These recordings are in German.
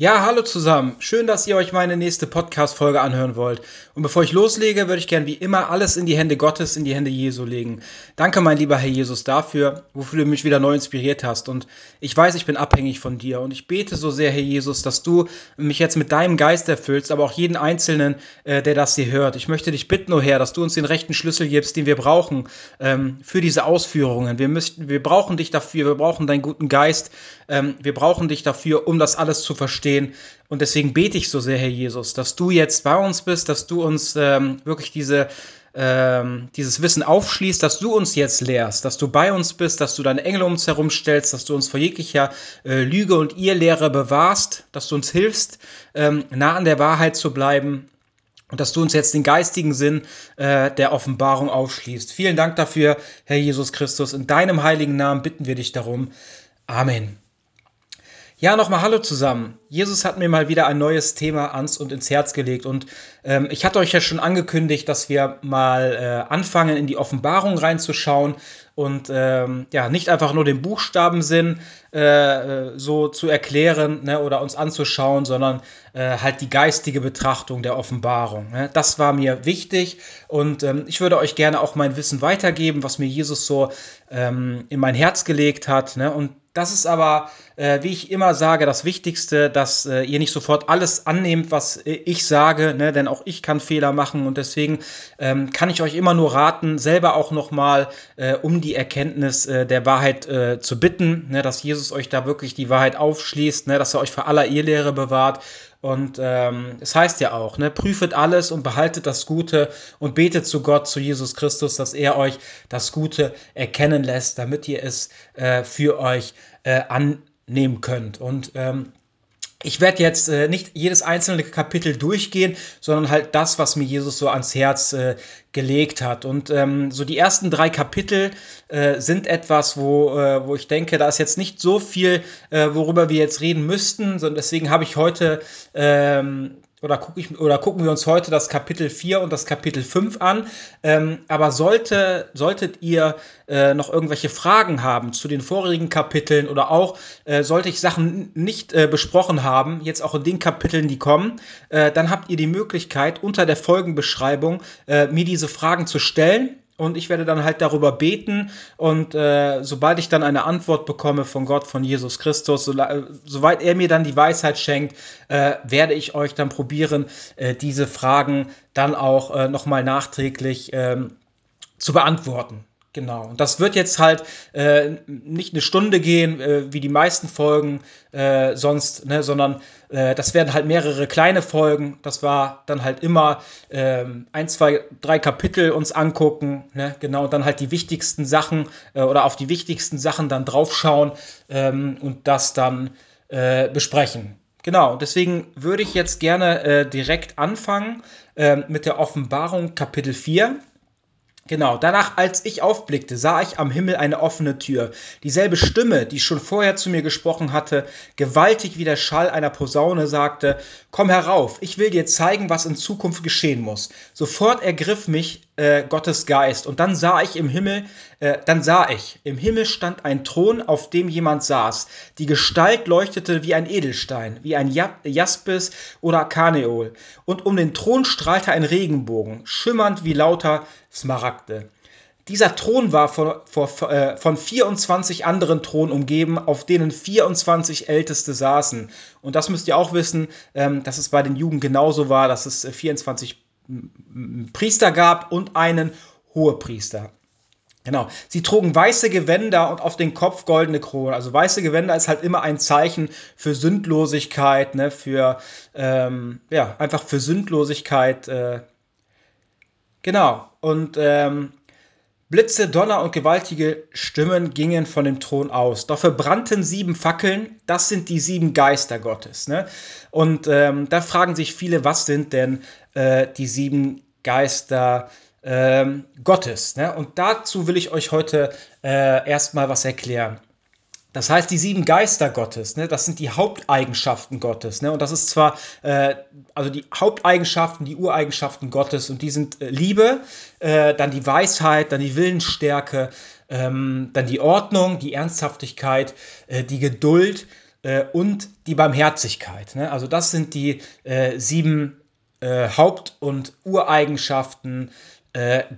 Ja, hallo zusammen. Schön, dass ihr euch meine nächste Podcast-Folge anhören wollt. Und bevor ich loslege, würde ich gern wie immer alles in die Hände Gottes, in die Hände Jesu legen. Danke, mein lieber Herr Jesus, dafür, wofür du mich wieder neu inspiriert hast. Und ich weiß, ich bin abhängig von dir. Und ich bete so sehr, Herr Jesus, dass du mich jetzt mit deinem Geist erfüllst, aber auch jeden Einzelnen, äh, der das hier hört. Ich möchte dich bitten, oh Herr, dass du uns den rechten Schlüssel gibst, den wir brauchen ähm, für diese Ausführungen. Wir, müssen, wir brauchen dich dafür, wir brauchen deinen guten Geist. Ähm, wir brauchen dich dafür, um das alles zu verstehen stehen. Und deswegen bete ich so sehr, Herr Jesus, dass du jetzt bei uns bist, dass du uns ähm, wirklich diese, ähm, dieses Wissen aufschließt, dass du uns jetzt lehrst, dass du bei uns bist, dass du deine Engel um uns herum stellst, dass du uns vor jeglicher äh, Lüge und Irrlehre bewahrst, dass du uns hilfst, ähm, nah an der Wahrheit zu bleiben und dass du uns jetzt den geistigen Sinn äh, der Offenbarung aufschließt. Vielen Dank dafür, Herr Jesus Christus. In deinem heiligen Namen bitten wir dich darum. Amen. Ja, nochmal Hallo zusammen. Jesus hat mir mal wieder ein neues Thema ans und ins Herz gelegt. Und ähm, ich hatte euch ja schon angekündigt, dass wir mal äh, anfangen, in die Offenbarung reinzuschauen und ähm, ja, nicht einfach nur den Buchstabensinn äh, so zu erklären ne, oder uns anzuschauen, sondern äh, halt die geistige Betrachtung der Offenbarung. Ne? Das war mir wichtig und ähm, ich würde euch gerne auch mein Wissen weitergeben, was mir Jesus so ähm, in mein Herz gelegt hat. Ne? Und das ist aber, äh, wie ich immer sage, das Wichtigste, dass äh, ihr nicht sofort alles annehmt, was äh, ich sage, ne? denn auch ich kann Fehler machen und deswegen ähm, kann ich euch immer nur raten, selber auch nochmal äh, um die Erkenntnis äh, der Wahrheit äh, zu bitten, ne? dass Jesus euch da wirklich die Wahrheit aufschließt, ne? dass er euch vor aller Irrlehre bewahrt und ähm, es heißt ja auch, ne, prüfet alles und behaltet das Gute und betet zu Gott, zu Jesus Christus, dass er euch das Gute erkennen lässt, damit ihr es äh, für euch äh, annehmen könnt. Und ähm, ich werde jetzt äh, nicht jedes einzelne Kapitel durchgehen, sondern halt das, was mir Jesus so ans Herz äh, gelegt hat. Und ähm, so die ersten drei Kapitel äh, sind etwas, wo, äh, wo ich denke, da ist jetzt nicht so viel, äh, worüber wir jetzt reden müssten, sondern deswegen habe ich heute ähm, oder, guck ich, oder gucken wir uns heute das Kapitel 4 und das Kapitel 5 an. Ähm, aber sollte, solltet ihr äh, noch irgendwelche Fragen haben zu den vorigen Kapiteln oder auch äh, sollte ich Sachen nicht äh, besprochen haben, jetzt auch in den Kapiteln, die kommen, äh, dann habt ihr die Möglichkeit, unter der Folgenbeschreibung äh, mir diese Fragen zu stellen und ich werde dann halt darüber beten und äh, sobald ich dann eine Antwort bekomme von Gott, von Jesus Christus, so, äh, soweit er mir dann die Weisheit schenkt, äh, werde ich euch dann probieren, äh, diese Fragen dann auch äh, nochmal nachträglich ähm, zu beantworten. Genau. Und das wird jetzt halt äh, nicht eine Stunde gehen, äh, wie die meisten Folgen äh, sonst, ne, sondern äh, das werden halt mehrere kleine Folgen. Das war dann halt immer ähm, ein, zwei, drei Kapitel uns angucken, ne, genau, und dann halt die wichtigsten Sachen äh, oder auf die wichtigsten Sachen dann draufschauen ähm, und das dann äh, besprechen. Genau, deswegen würde ich jetzt gerne direkt anfangen ähm, mit der Offenbarung Kapitel 4. Genau, danach, als ich aufblickte, sah ich am Himmel eine offene Tür. Dieselbe Stimme, die schon vorher zu mir gesprochen hatte, gewaltig wie der Schall einer Posaune, sagte, Komm herauf, ich will dir zeigen, was in Zukunft geschehen muss. Sofort ergriff mich äh, Gottes Geist und dann sah ich im Himmel, äh, dann sah ich, im Himmel stand ein Thron, auf dem jemand saß. Die Gestalt leuchtete wie ein Edelstein, wie ein Jaspis oder Karneol. Und um den Thron strahlte ein Regenbogen, schimmernd wie lauter Smaragde. Dieser Thron war von, von, äh, von 24 anderen Thronen umgeben, auf denen 24 Älteste saßen. Und das müsst ihr auch wissen, ähm, dass es bei den Juden genauso war, dass es 24 äh, Priester gab und einen Hohepriester. Genau. Sie trugen weiße Gewänder und auf den Kopf goldene Kronen. Also weiße Gewänder ist halt immer ein Zeichen für Sündlosigkeit, ne, für ähm, ja einfach für Sündlosigkeit. Äh, genau. Und ähm, Blitze, Donner und gewaltige Stimmen gingen von dem Thron aus. Doch verbrannten sieben Fackeln, das sind die sieben Geister Gottes. Ne? Und ähm, da fragen sich viele, was sind denn äh, die sieben Geister ähm, Gottes? Ne? Und dazu will ich euch heute äh, erstmal was erklären. Das heißt, die sieben Geister Gottes, ne, das sind die Haupteigenschaften Gottes. Ne, und das ist zwar, äh, also die Haupteigenschaften, die Ureigenschaften Gottes, und die sind äh, Liebe, äh, dann die Weisheit, dann die Willensstärke, ähm, dann die Ordnung, die Ernsthaftigkeit, äh, die Geduld, äh, und die Barmherzigkeit. Ne? Also das sind die äh, sieben Haupt- und Ureigenschaften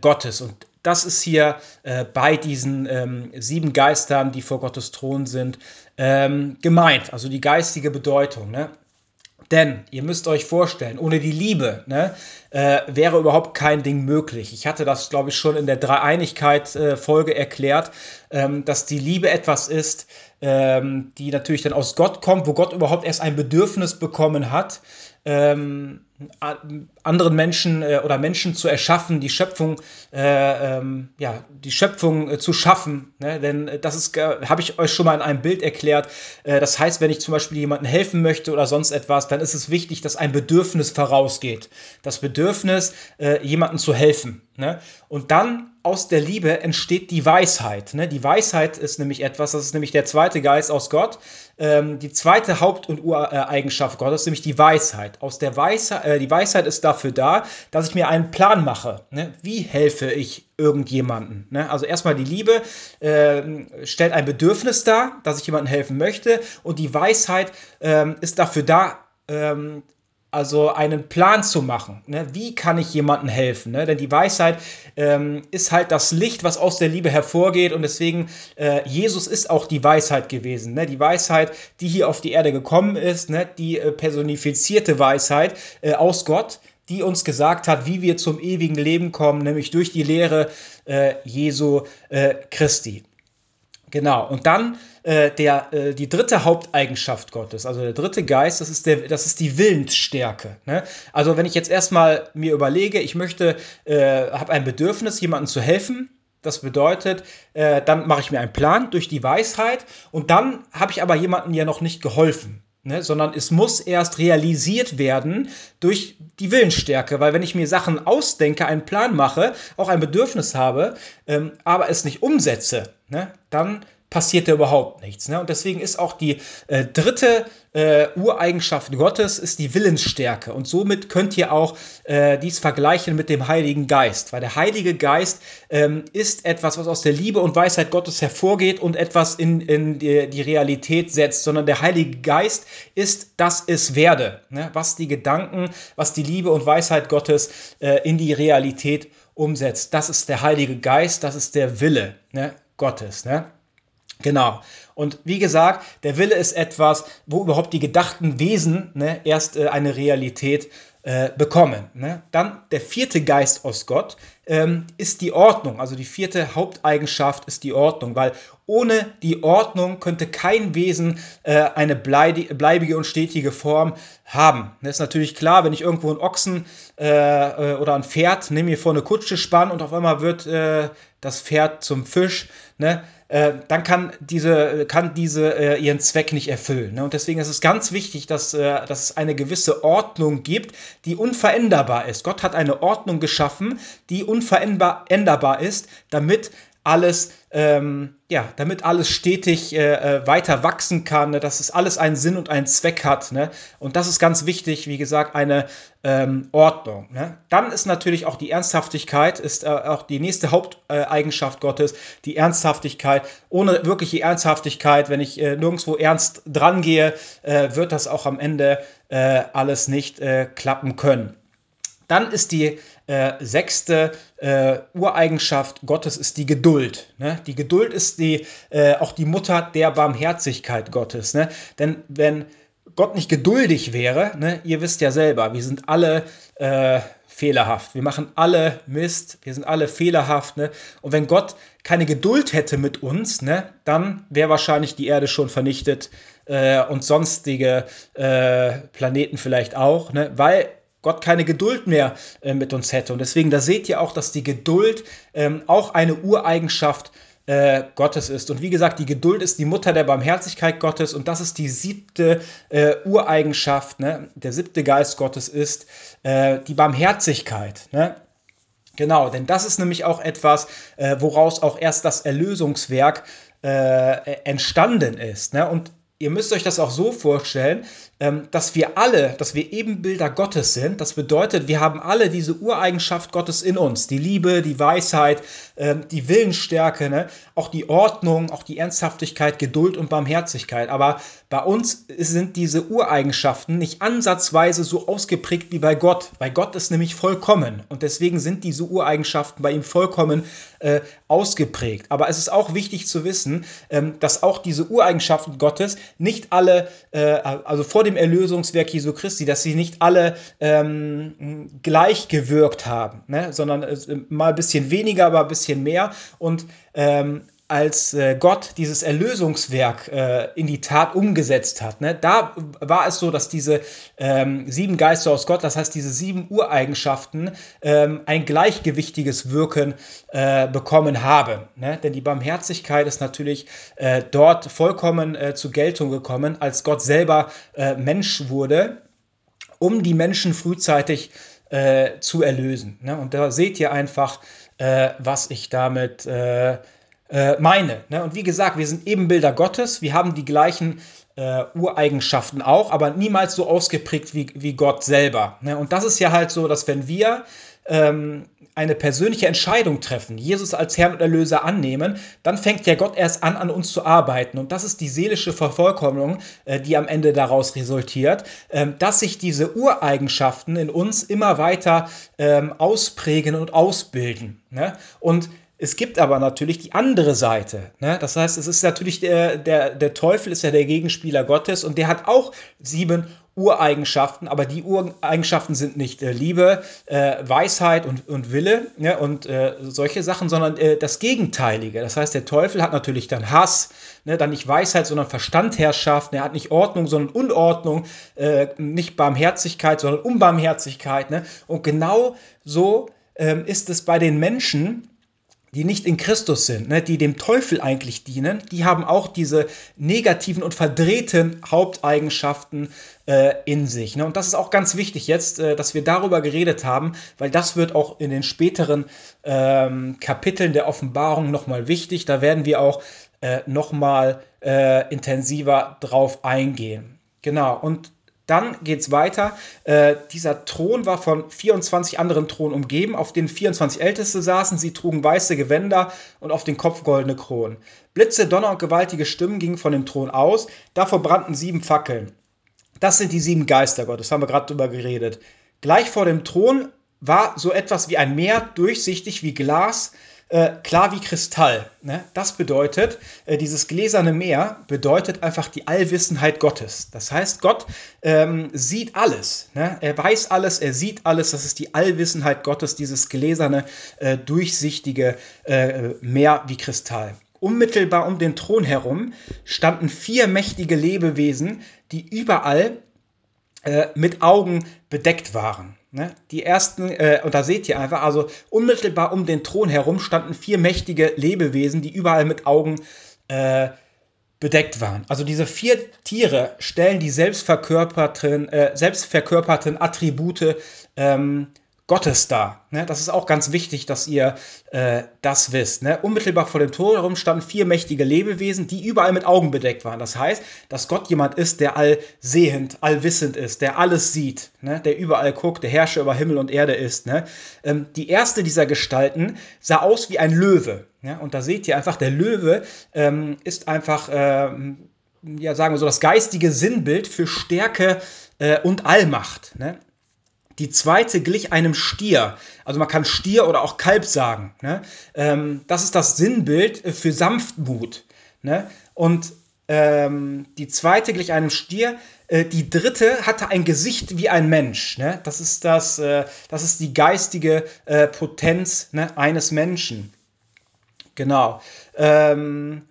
Gottes. Und das ist hier äh, bei diesen ähm, sieben Geistern, die vor Gottes Thron sind, ähm, gemeint. Also die geistige Bedeutung. Ne? Denn ihr müsst euch vorstellen, ohne die Liebe ne, äh, wäre überhaupt kein Ding möglich. Ich hatte das, glaube ich, schon in der Dreieinigkeit-Folge äh, erklärt, ähm, dass die Liebe etwas ist, ähm, die natürlich dann aus Gott kommt, wo Gott überhaupt erst ein Bedürfnis bekommen hat, ähm, anderen Menschen äh, oder Menschen zu erschaffen, die Schöpfung, äh, ähm, ja, die Schöpfung äh, zu schaffen. Ne? Denn äh, das ist, äh, habe ich euch schon mal in einem Bild erklärt. Äh, das heißt, wenn ich zum Beispiel jemandem helfen möchte oder sonst etwas, dann ist es wichtig, dass ein Bedürfnis vorausgeht. Das Bedürfnis, jemandem zu helfen. Ne? Und dann aus der Liebe entsteht die Weisheit. Ne? Die Weisheit ist nämlich etwas, das ist nämlich der zweite Geist aus Gott. Ähm, die zweite Haupt- und Ureigenschaft Gottes, nämlich die Weisheit. Aus der Weisheit, äh, die Weisheit ist dafür da, dass ich mir einen Plan mache. Ne? Wie helfe ich irgendjemanden? Ne? Also erstmal die Liebe äh, stellt ein Bedürfnis dar, dass ich jemandem helfen möchte. Und die Weisheit äh, ist dafür da, ähm, also einen Plan zu machen. Ne? Wie kann ich jemandem helfen? Ne? Denn die Weisheit ähm, ist halt das Licht, was aus der Liebe hervorgeht. Und deswegen, äh, Jesus ist auch die Weisheit gewesen. Ne? Die Weisheit, die hier auf die Erde gekommen ist, ne? die äh, personifizierte Weisheit äh, aus Gott, die uns gesagt hat, wie wir zum ewigen Leben kommen, nämlich durch die Lehre äh, Jesu äh, Christi. Genau, und dann äh, der, äh, die dritte Haupteigenschaft Gottes, also der dritte Geist, das ist, der, das ist die Willensstärke. Ne? Also wenn ich jetzt erstmal mir überlege, ich möchte, äh, habe ein Bedürfnis, jemandem zu helfen, das bedeutet, äh, dann mache ich mir einen Plan durch die Weisheit und dann habe ich aber jemandem ja noch nicht geholfen. Ne, sondern es muss erst realisiert werden durch die Willensstärke, weil wenn ich mir Sachen ausdenke, einen Plan mache, auch ein Bedürfnis habe, ähm, aber es nicht umsetze, ne, dann passiert da überhaupt nichts. Ne? Und deswegen ist auch die äh, dritte äh, Ureigenschaft Gottes ist die Willensstärke. Und somit könnt ihr auch äh, dies vergleichen mit dem Heiligen Geist. Weil der Heilige Geist ähm, ist etwas, was aus der Liebe und Weisheit Gottes hervorgeht und etwas in, in die, die Realität setzt. Sondern der Heilige Geist ist das es werde. Ne? Was die Gedanken, was die Liebe und Weisheit Gottes äh, in die Realität umsetzt. Das ist der Heilige Geist, das ist der Wille ne? Gottes. Ne? Genau. Und wie gesagt, der Wille ist etwas, wo überhaupt die gedachten Wesen ne, erst äh, eine Realität äh, bekommen. Ne? Dann der vierte Geist aus Gott ähm, ist die Ordnung. Also die vierte Haupteigenschaft ist die Ordnung, weil ohne die Ordnung könnte kein Wesen äh, eine bleibige und stetige Form haben. Das ist natürlich klar, wenn ich irgendwo einen Ochsen äh, äh, oder ein Pferd nehme mir vor eine Kutsche spannen und auf einmal wird äh, das Pferd zum Fisch, ne? Äh, dann kann diese, kann diese äh, ihren Zweck nicht erfüllen. Ne? Und deswegen ist es ganz wichtig, dass, äh, dass es eine gewisse Ordnung gibt, die unveränderbar ist. Gott hat eine Ordnung geschaffen, die unveränderbar ist, damit alles, ähm, ja, damit alles stetig äh, äh, weiter wachsen kann, ne? dass es alles einen Sinn und einen Zweck hat. Ne? Und das ist ganz wichtig, wie gesagt, eine ähm, Ordnung. Ne? Dann ist natürlich auch die Ernsthaftigkeit, ist äh, auch die nächste Haupteigenschaft Gottes, die Ernsthaftigkeit. Ohne wirkliche Ernsthaftigkeit, wenn ich äh, nirgendwo ernst dran gehe, äh, wird das auch am Ende äh, alles nicht klappen können. Dann ist die äh, sechste äh, Ureigenschaft Gottes ist die Geduld. Ne? Die Geduld ist die, äh, auch die Mutter der Barmherzigkeit Gottes. Ne? Denn wenn Gott nicht geduldig wäre, ne, ihr wisst ja selber, wir sind alle äh, fehlerhaft. Wir machen alle Mist, wir sind alle fehlerhaft. Ne? Und wenn Gott keine Geduld hätte mit uns, ne, dann wäre wahrscheinlich die Erde schon vernichtet äh, und sonstige äh, Planeten vielleicht auch, ne? weil Gott keine Geduld mehr äh, mit uns hätte. Und deswegen, da seht ihr auch, dass die Geduld ähm, auch eine Ureigenschaft äh, Gottes ist. Und wie gesagt, die Geduld ist die Mutter der Barmherzigkeit Gottes und das ist die siebte äh, Ureigenschaft. Ne? Der siebte Geist Gottes ist äh, die Barmherzigkeit. Ne? Genau, denn das ist nämlich auch etwas, äh, woraus auch erst das Erlösungswerk äh, entstanden ist. Ne? Und ihr müsst euch das auch so vorstellen, ähm, dass wir alle, dass wir Ebenbilder Gottes sind. Das bedeutet, wir haben alle diese Ureigenschaft Gottes in uns. Die Liebe, die Weisheit, ähm, die Willensstärke, ne? auch die Ordnung, auch die Ernsthaftigkeit, Geduld und Barmherzigkeit. Aber bei uns sind diese Ureigenschaften nicht ansatzweise so ausgeprägt wie bei Gott. Bei Gott ist nämlich vollkommen und deswegen sind diese Ureigenschaften bei ihm vollkommen äh, ausgeprägt. Aber es ist auch wichtig zu wissen, ähm, dass auch diese Ureigenschaften Gottes nicht alle, äh, also vor dem Erlösungswerk Jesu Christi, dass sie nicht alle ähm, gleich gewirkt haben, ne? sondern äh, mal ein bisschen weniger, aber ein bisschen mehr. Und ähm, als äh, Gott dieses Erlösungswerk äh, in die Tat umgesetzt hat, ne, da war es so, dass diese ähm, sieben Geister aus Gott, das heißt diese sieben Ureigenschaften, ähm, ein gleichgewichtiges Wirken äh, bekommen haben. Ne? Denn die Barmherzigkeit ist natürlich dort vollkommen zur Geltung gekommen, als Gott selber Mensch wurde, um die Menschen frühzeitig zu erlösen. Ne? Und da seht ihr einfach, was ich damit äh, meine. Ne? Und wie gesagt, wir sind Ebenbilder Gottes, wir haben die gleichen äh, Ureigenschaften auch, aber niemals so ausgeprägt wie, wie Gott selber. Ne? Und das ist ja halt so, dass wenn wir ähm, eine persönliche Entscheidung treffen, Jesus als Herrn und Erlöser annehmen, dann fängt ja Gott erst an, an uns zu arbeiten. Und das ist die seelische Vervollkommnung, äh, die am Ende daraus resultiert, ähm, dass sich diese Ureigenschaften in uns immer weiter ähm, ausprägen und ausbilden. Ne? Und es gibt aber natürlich die andere Seite. Ne? Das heißt, es ist natürlich der, der, der Teufel ist ja der Gegenspieler Gottes und der hat auch sieben Ureigenschaften, aber die Ureigenschaften sind nicht äh, Liebe, äh, Weisheit und, und Wille ne? und äh, solche Sachen, sondern äh, das Gegenteilige. Das heißt, der Teufel hat natürlich dann Hass, ne? dann nicht Weisheit, sondern Verstandherrschaft. Er hat nicht Ordnung, sondern Unordnung, äh, nicht Barmherzigkeit, sondern Unbarmherzigkeit. Ne? Und genau so ähm, ist es bei den Menschen, die nicht in Christus sind, ne, die dem Teufel eigentlich dienen, die haben auch diese negativen und verdrehten Haupteigenschaften äh, in sich. Ne? Und das ist auch ganz wichtig jetzt, äh, dass wir darüber geredet haben, weil das wird auch in den späteren ähm, Kapiteln der Offenbarung nochmal wichtig. Da werden wir auch äh, nochmal äh, intensiver drauf eingehen. Genau, und dann geht es weiter. Äh, dieser Thron war von 24 anderen Thronen umgeben, auf denen 24 Älteste saßen. Sie trugen weiße Gewänder und auf den Kopf goldene Kronen. Blitze, Donner und gewaltige Stimmen gingen von dem Thron aus. Davor brannten sieben Fackeln. Das sind die sieben Geister Gottes, haben wir gerade drüber geredet. Gleich vor dem Thron war so etwas wie ein Meer, durchsichtig wie Glas, äh, klar wie Kristall. Ne? Das bedeutet, äh, dieses gläserne Meer bedeutet einfach die Allwissenheit Gottes. Das heißt, Gott ähm, sieht alles. Ne? Er weiß alles, er sieht alles. Das ist die Allwissenheit Gottes, dieses gläserne, äh, durchsichtige äh, Meer wie Kristall. Unmittelbar um den Thron herum standen vier mächtige Lebewesen, die überall äh, mit Augen bedeckt waren. Ne? Die ersten, äh, und da seht ihr einfach, also unmittelbar um den Thron herum standen vier mächtige Lebewesen, die überall mit Augen äh, bedeckt waren. Also diese vier Tiere stellen die selbstverkörperten, äh, selbstverkörperten Attribute ähm, Gottes da. Ne? Das ist auch ganz wichtig, dass ihr äh, das wisst. Ne? Unmittelbar vor dem Tor herum standen vier mächtige Lebewesen, die überall mit Augen bedeckt waren. Das heißt, dass Gott jemand ist, der allsehend, allwissend ist, der alles sieht, ne? der überall guckt, der Herrscher über Himmel und Erde ist. Ne? Ähm, die erste dieser Gestalten sah aus wie ein Löwe. Ja? Und da seht ihr einfach, der Löwe ähm, ist einfach, ähm, ja, sagen wir so, das geistige Sinnbild für Stärke äh, und Allmacht. Die zweite glich einem Stier. Also man kann Stier oder auch Kalb sagen. Ne? Ähm, das ist das Sinnbild äh, für Sanftmut. Ne? Und ähm, die zweite glich einem Stier. Äh, die dritte hatte ein Gesicht wie ein Mensch. Ne? Das, ist das, äh, das ist die geistige äh, Potenz ne, eines Menschen. Genau. Ähm,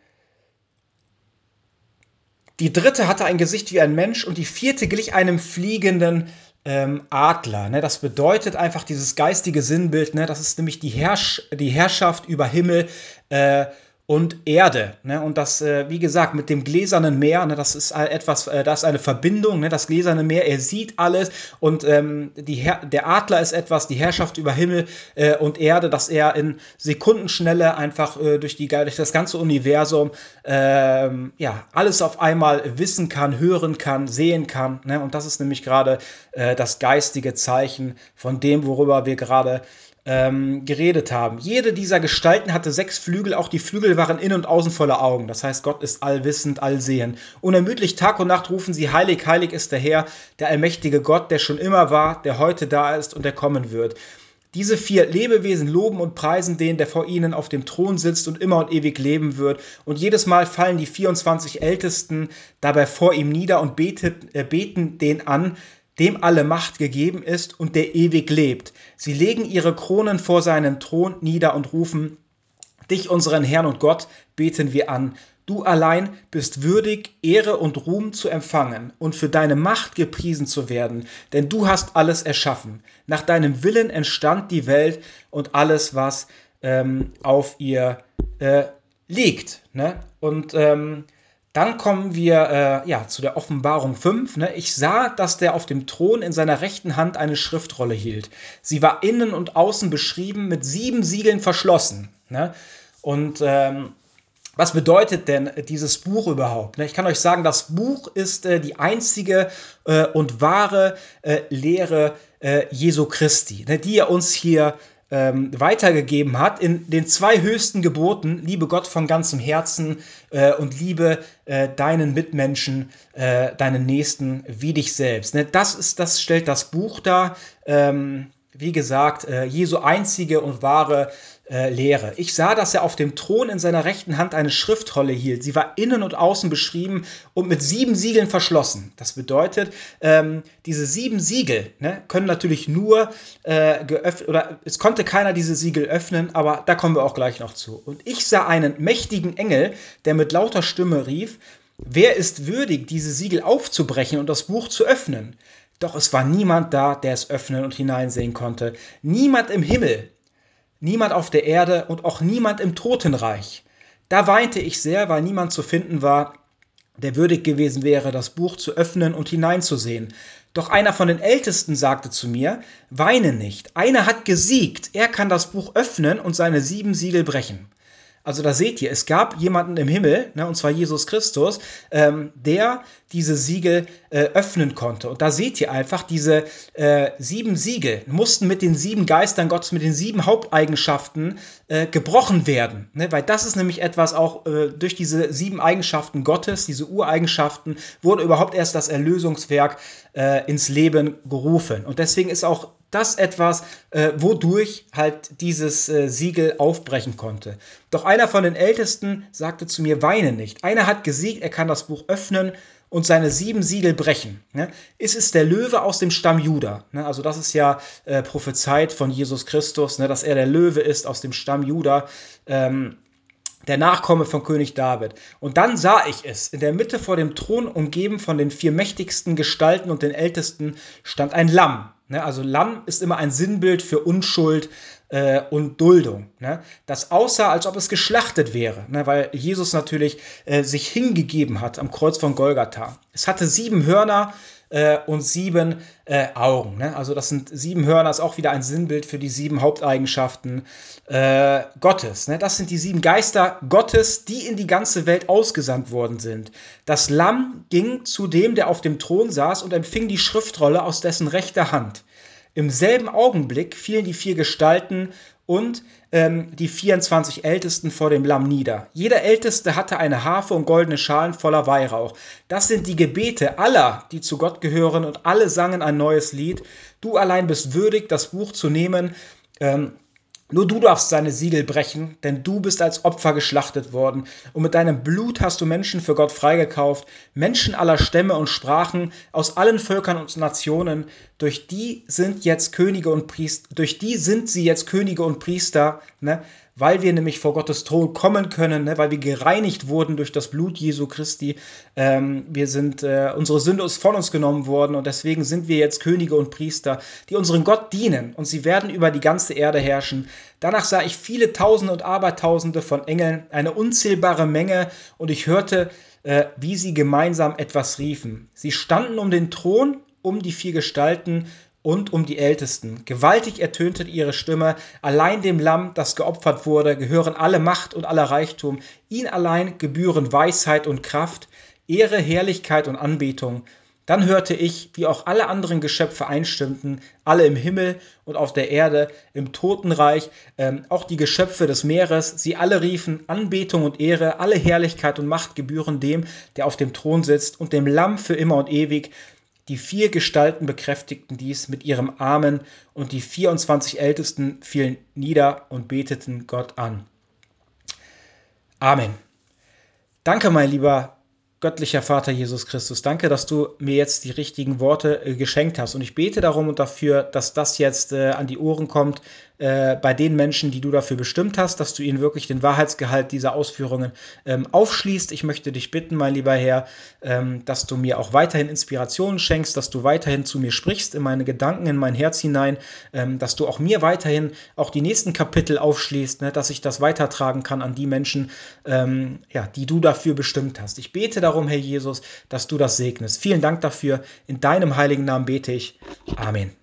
die dritte hatte ein Gesicht wie ein Mensch und die vierte glich einem fliegenden ähm, Adler. Ne? Das bedeutet einfach dieses geistige Sinnbild, ne? das ist nämlich die, Herrsch die Herrschaft über Himmel äh, und Erde. Ne? Und das, äh, wie gesagt, mit dem gläsernen Meer, ne? das ist etwas, äh, das ist eine Verbindung, ne? das gläserne Meer, er sieht alles und ähm, die der Adler ist etwas, die Herrschaft über Himmel äh, und Erde, dass er in Sekundenschnelle einfach äh, durch, die, durch das ganze Universum ähm, ja, alles auf einmal wissen kann, hören kann, sehen kann. Ne? Und das ist nämlich gerade äh, das geistige Zeichen von dem, worüber wir gerade ähm, geredet haben. Jede dieser Gestalten hatte sechs Flügel, auch die Flügel waren in und außen voller Augen. Das heißt, Gott ist allwissend, allsehend. Unermüdlich Tag und Nacht rufen sie, heilig, heilig ist der Herr, der allmächtige Gott, der schon immer war, der heute da ist und der kommen wird. Diese vier Lebewesen loben und preisen den, der vor ihnen auf dem Thron sitzt und immer und ewig leben wird. Und jedes Mal fallen die 24 Ältesten dabei vor ihm nieder und betet, äh, beten den an, dem alle Macht gegeben ist und der ewig lebt. Sie legen ihre Kronen vor seinen Thron nieder und rufen, Dich, unseren Herrn und Gott, beten wir an. Du allein bist würdig, Ehre und Ruhm zu empfangen und für deine Macht gepriesen zu werden, denn du hast alles erschaffen. Nach deinem Willen entstand die Welt und alles, was ähm, auf ihr äh, liegt. Ne? Und ähm, dann kommen wir äh, ja, zu der Offenbarung 5. Ne? Ich sah, dass der auf dem Thron in seiner rechten Hand eine Schriftrolle hielt. Sie war innen und außen beschrieben, mit sieben Siegeln verschlossen. Ne? Und ähm, was bedeutet denn dieses Buch überhaupt? Ne? Ich kann euch sagen, das Buch ist äh, die einzige äh, und wahre äh, Lehre äh, Jesu Christi, ne? die er uns hier ähm, weitergegeben hat in den zwei höchsten Geboten, liebe Gott von ganzem Herzen äh, und liebe äh, deinen Mitmenschen, äh, deinen Nächsten wie dich selbst. Ne? Das, ist, das stellt das Buch dar. Ähm, wie gesagt, äh, Jesu einzige und wahre äh, Lehre. Ich sah, dass er auf dem Thron in seiner rechten Hand eine Schriftrolle hielt. Sie war innen und außen beschrieben und mit sieben Siegeln verschlossen. Das bedeutet, ähm, diese sieben Siegel ne, können natürlich nur äh, geöffnet, oder es konnte keiner diese Siegel öffnen, aber da kommen wir auch gleich noch zu. Und ich sah einen mächtigen Engel, der mit lauter Stimme rief, Wer ist würdig, diese Siegel aufzubrechen und das Buch zu öffnen? Doch es war niemand da, der es öffnen und hineinsehen konnte. Niemand im Himmel, niemand auf der Erde und auch niemand im Totenreich. Da weinte ich sehr, weil niemand zu finden war, der würdig gewesen wäre, das Buch zu öffnen und hineinzusehen. Doch einer von den Ältesten sagte zu mir, weine nicht, einer hat gesiegt, er kann das Buch öffnen und seine sieben Siegel brechen. Also da seht ihr, es gab jemanden im Himmel, ne, und zwar Jesus Christus, ähm, der diese Siegel äh, öffnen konnte. Und da seht ihr einfach, diese äh, sieben Siegel mussten mit den sieben Geistern Gottes, mit den sieben Haupteigenschaften äh, gebrochen werden. Ne? Weil das ist nämlich etwas auch äh, durch diese sieben Eigenschaften Gottes, diese Ureigenschaften, wurde überhaupt erst das Erlösungswerk äh, ins Leben gerufen. Und deswegen ist auch das etwas, äh, wodurch halt dieses äh, Siegel aufbrechen konnte. Doch einer von den Ältesten sagte zu mir, weine nicht. Einer hat gesiegt, er kann das Buch öffnen und seine sieben Siegel brechen. Ne? Es ist der Löwe aus dem Stamm Juda. Ne? Also das ist ja äh, prophezeit von Jesus Christus, ne? dass er der Löwe ist aus dem Stamm Juda. Ähm, der Nachkomme von König David. Und dann sah ich es. In der Mitte vor dem Thron, umgeben von den vier mächtigsten Gestalten und den Ältesten, stand ein Lamm. Ne? Also Lamm ist immer ein Sinnbild für Unschuld äh, und Duldung. Ne? Das aussah, als ob es geschlachtet wäre, ne? weil Jesus natürlich äh, sich hingegeben hat am Kreuz von Golgatha. Es hatte sieben Hörner, äh, und sieben äh, Augen. Ne? Also das sind sieben Hörner, ist auch wieder ein Sinnbild für die sieben Haupteigenschaften äh, Gottes. Ne? Das sind die sieben Geister Gottes, die in die ganze Welt ausgesandt worden sind. Das Lamm ging zu dem, der auf dem Thron saß und empfing die Schriftrolle aus dessen rechter Hand. Im selben Augenblick fielen die vier Gestalten und ähm, die 24 Ältesten vor dem Lamm nieder. Jeder Älteste hatte eine Harfe und goldene Schalen voller Weihrauch. Das sind die Gebete aller, die zu Gott gehören, und alle sangen ein neues Lied. Du allein bist würdig, das Buch zu nehmen. Ähm, nur du darfst seine Siegel brechen, denn du bist als Opfer geschlachtet worden, und mit deinem Blut hast du Menschen für Gott freigekauft, Menschen aller Stämme und Sprachen, aus allen Völkern und Nationen, durch die sind jetzt Könige und Priester, durch die sind sie jetzt Könige und Priester, ne? Weil wir nämlich vor Gottes Thron kommen können, ne, weil wir gereinigt wurden durch das Blut Jesu Christi. Ähm, wir sind, äh, unsere Sünde ist von uns genommen worden und deswegen sind wir jetzt Könige und Priester, die unseren Gott dienen und sie werden über die ganze Erde herrschen. Danach sah ich viele Tausende und Abertausende von Engeln, eine unzählbare Menge und ich hörte, äh, wie sie gemeinsam etwas riefen. Sie standen um den Thron, um die vier Gestalten und um die Ältesten. Gewaltig ertönte ihre Stimme, allein dem Lamm, das geopfert wurde, gehören alle Macht und aller Reichtum, ihn allein gebühren Weisheit und Kraft, Ehre, Herrlichkeit und Anbetung. Dann hörte ich, wie auch alle anderen Geschöpfe einstimmten, alle im Himmel und auf der Erde, im Totenreich, ähm, auch die Geschöpfe des Meeres, sie alle riefen Anbetung und Ehre, alle Herrlichkeit und Macht gebühren dem, der auf dem Thron sitzt und dem Lamm für immer und ewig. Die vier Gestalten bekräftigten dies mit ihrem Amen und die 24 Ältesten fielen nieder und beteten Gott an. Amen. Danke, mein lieber göttlicher Vater Jesus Christus, danke, dass du mir jetzt die richtigen Worte äh, geschenkt hast. Und ich bete darum und dafür, dass das jetzt äh, an die Ohren kommt äh, bei den Menschen, die du dafür bestimmt hast, dass du ihnen wirklich den Wahrheitsgehalt dieser Ausführungen ähm, aufschließt. Ich möchte dich bitten, mein lieber Herr, ähm, dass du mir auch weiterhin Inspirationen schenkst, dass du weiterhin zu mir sprichst, in meine Gedanken, in mein Herz hinein, ähm, dass du auch mir weiterhin auch die nächsten Kapitel aufschließt, ne, dass ich das weitertragen kann an die Menschen, ähm, ja, die du dafür bestimmt hast. Ich bete darum, Herr Jesus, dass du das segnest. Vielen Dank dafür. In deinem heiligen Namen bete ich. Amen.